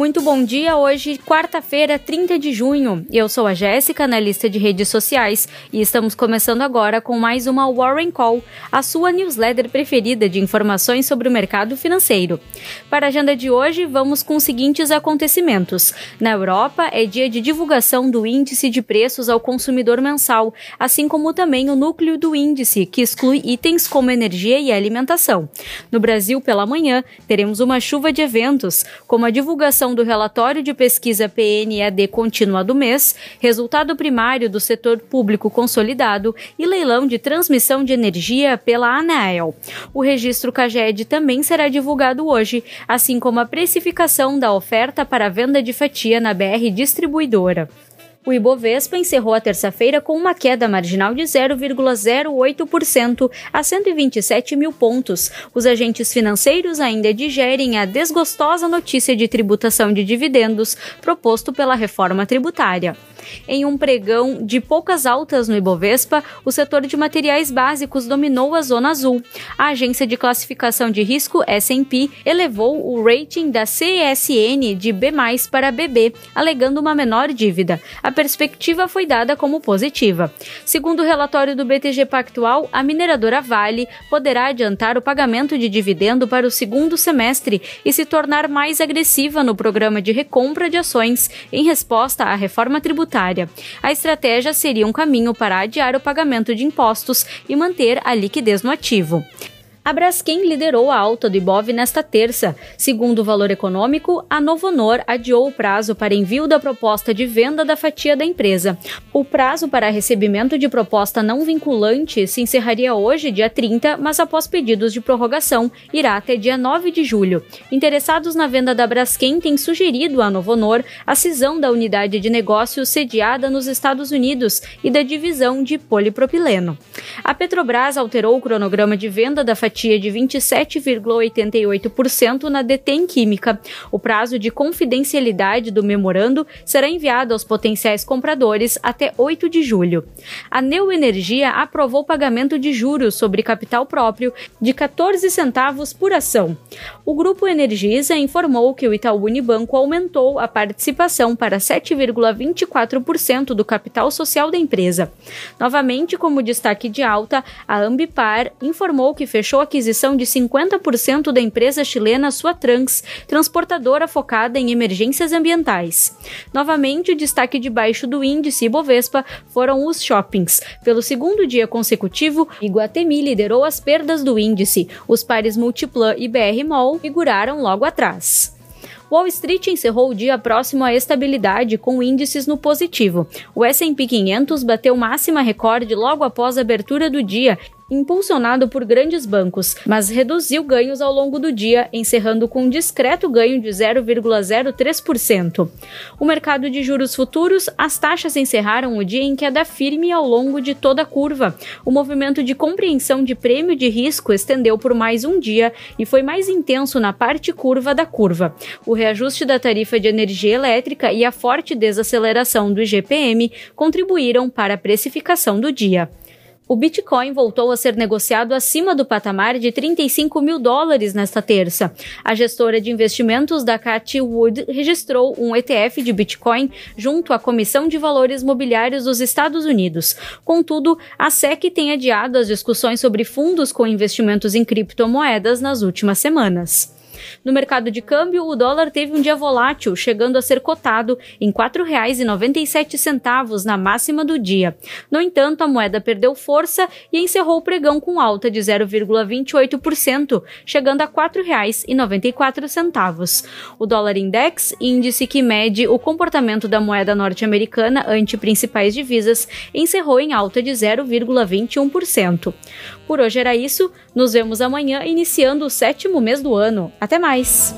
Muito bom dia, hoje, quarta-feira, 30 de junho. Eu sou a Jéssica, analista de redes sociais, e estamos começando agora com mais uma Warren Call, a sua newsletter preferida de informações sobre o mercado financeiro. Para a agenda de hoje, vamos com os seguintes acontecimentos. Na Europa, é dia de divulgação do índice de preços ao consumidor mensal, assim como também o núcleo do índice, que exclui itens como energia e alimentação. No Brasil, pela manhã, teremos uma chuva de eventos, como a divulgação do relatório de pesquisa PNED contínua do mês, resultado primário do setor público consolidado e leilão de transmissão de energia pela ANEEL. O registro CAGED também será divulgado hoje, assim como a precificação da oferta para venda de fatia na BR Distribuidora. O Ibovespa encerrou a terça-feira com uma queda marginal de 0,08% a 127 mil pontos. Os agentes financeiros ainda digerem a desgostosa notícia de tributação de dividendos proposto pela reforma tributária. Em um pregão de poucas altas no Ibovespa, o setor de materiais básicos dominou a zona azul. A agência de classificação de risco S&P elevou o rating da CSN de B+ para BB, alegando uma menor dívida. A perspectiva foi dada como positiva. Segundo o relatório do BTG Pactual, a mineradora Vale poderá adiantar o pagamento de dividendo para o segundo semestre e se tornar mais agressiva no programa de recompra de ações em resposta à reforma tributária tributária. A estratégia seria um caminho para adiar o pagamento de impostos e manter a liquidez no ativo. A Braskem liderou a alta do Ibov nesta terça. Segundo o valor econômico, a Novonor adiou o prazo para envio da proposta de venda da fatia da empresa. O prazo para recebimento de proposta não vinculante se encerraria hoje, dia 30, mas após pedidos de prorrogação, irá até dia 9 de julho. Interessados na venda da Braskem têm sugerido à Novonor a cisão da unidade de negócios sediada nos Estados Unidos e da divisão de polipropileno. A Petrobras alterou o cronograma de venda da fatia de 27,88% na Detém Química. O prazo de confidencialidade do memorando será enviado aos potenciais compradores até 8 de julho. A Neo Energia aprovou pagamento de juros sobre capital próprio de 14 centavos por ação. O grupo Energisa informou que o Itaú Unibanco aumentou a participação para 7,24% do capital social da empresa. Novamente, como destaque de alta, a Ambipar informou que fechou a aquisição de 50% da empresa chilena Suatrans, transportadora focada em emergências ambientais. Novamente, o destaque de baixo do índice Ibovespa foram os shoppings. Pelo segundo dia consecutivo, Iguatemi liderou as perdas do índice. Os pares Multiplan e BR Mall figuraram logo atrás. Wall Street encerrou o dia próximo à estabilidade, com índices no positivo. O S&P 500 bateu máxima recorde logo após a abertura do dia impulsionado por grandes bancos, mas reduziu ganhos ao longo do dia, encerrando com um discreto ganho de 0,03%. O mercado de juros futuros, as taxas encerraram o dia em queda firme ao longo de toda a curva. O movimento de compreensão de prêmio de risco estendeu por mais um dia e foi mais intenso na parte curva da curva. O reajuste da tarifa de energia elétrica e a forte desaceleração do IGPM contribuíram para a precificação do dia o Bitcoin voltou a ser negociado acima do patamar de 35 mil dólares nesta terça. A gestora de investimentos da Cathy Wood registrou um ETF de Bitcoin junto à Comissão de Valores Mobiliários dos Estados Unidos. Contudo, a SEC tem adiado as discussões sobre fundos com investimentos em criptomoedas nas últimas semanas. No mercado de câmbio, o dólar teve um dia volátil, chegando a ser cotado em R$ 4,97 na máxima do dia. No entanto, a moeda perdeu força e encerrou o pregão com alta de 0,28%, chegando a R$ 4,94. O dólar index, índice que mede o comportamento da moeda norte-americana ante principais divisas, encerrou em alta de 0,21%. Por hoje era isso, nos vemos amanhã iniciando o sétimo mês do ano. Até mais!